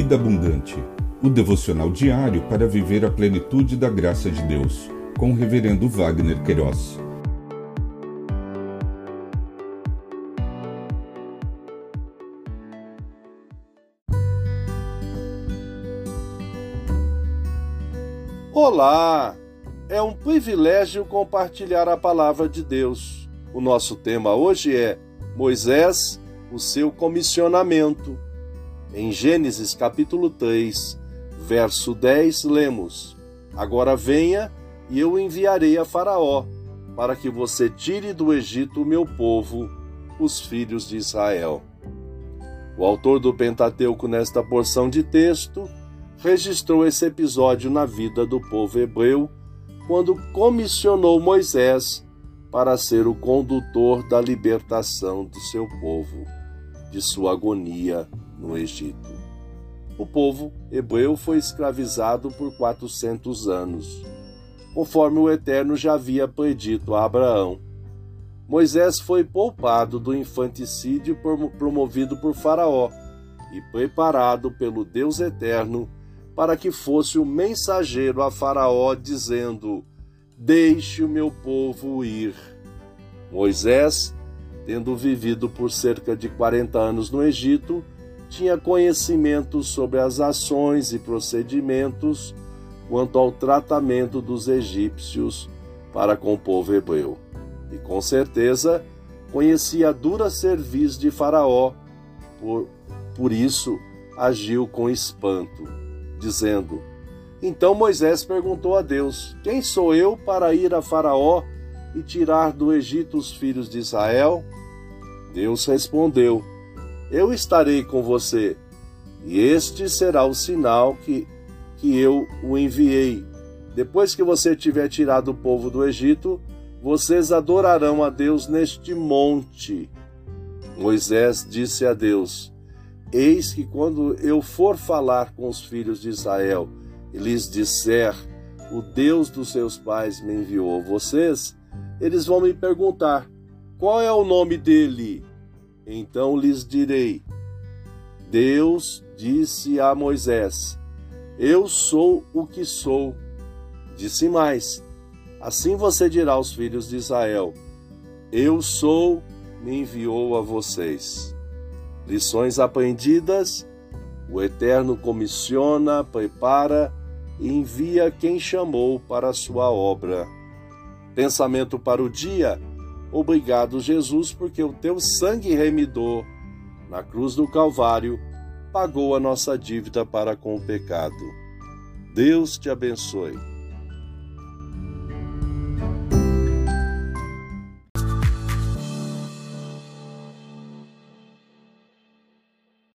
Vida Abundante, o devocional diário para viver a plenitude da graça de Deus, com o Reverendo Wagner Queiroz. Olá! É um privilégio compartilhar a palavra de Deus. O nosso tema hoje é Moisés, o seu comissionamento. Em Gênesis capítulo 3, verso 10, lemos: Agora venha e eu enviarei a Faraó, para que você tire do Egito o meu povo, os filhos de Israel. O autor do Pentateuco, nesta porção de texto, registrou esse episódio na vida do povo hebreu, quando comissionou Moisés para ser o condutor da libertação do seu povo, de sua agonia no Egito. O povo hebreu foi escravizado por 400 anos, conforme o Eterno já havia predito a Abraão. Moisés foi poupado do infanticídio promovido por Faraó e preparado pelo Deus Eterno para que fosse o mensageiro a Faraó, dizendo: Deixe o meu povo ir. Moisés, tendo vivido por cerca de 40 anos no Egito, tinha conhecimento sobre as ações e procedimentos quanto ao tratamento dos egípcios para com o povo hebreu. E com certeza conhecia a dura serviço de Faraó, por, por isso agiu com espanto, dizendo: Então Moisés perguntou a Deus: Quem sou eu para ir a Faraó e tirar do Egito os filhos de Israel? Deus respondeu: eu estarei com você, e este será o sinal que, que eu o enviei. Depois que você tiver tirado o povo do Egito, vocês adorarão a Deus neste monte. Moisés disse a Deus: Eis que quando eu for falar com os filhos de Israel e lhes disser: O Deus dos seus pais me enviou vocês, eles vão me perguntar: Qual é o nome dele? Então lhes direi: Deus disse a Moisés: Eu sou o que sou. Disse mais: Assim você dirá aos filhos de Israel: Eu sou, me enviou a vocês. Lições aprendidas: o Eterno comissiona, prepara e envia quem chamou para a sua obra. Pensamento para o dia: Obrigado, Jesus, porque o teu sangue remidor na cruz do Calvário pagou a nossa dívida para com o pecado. Deus te abençoe.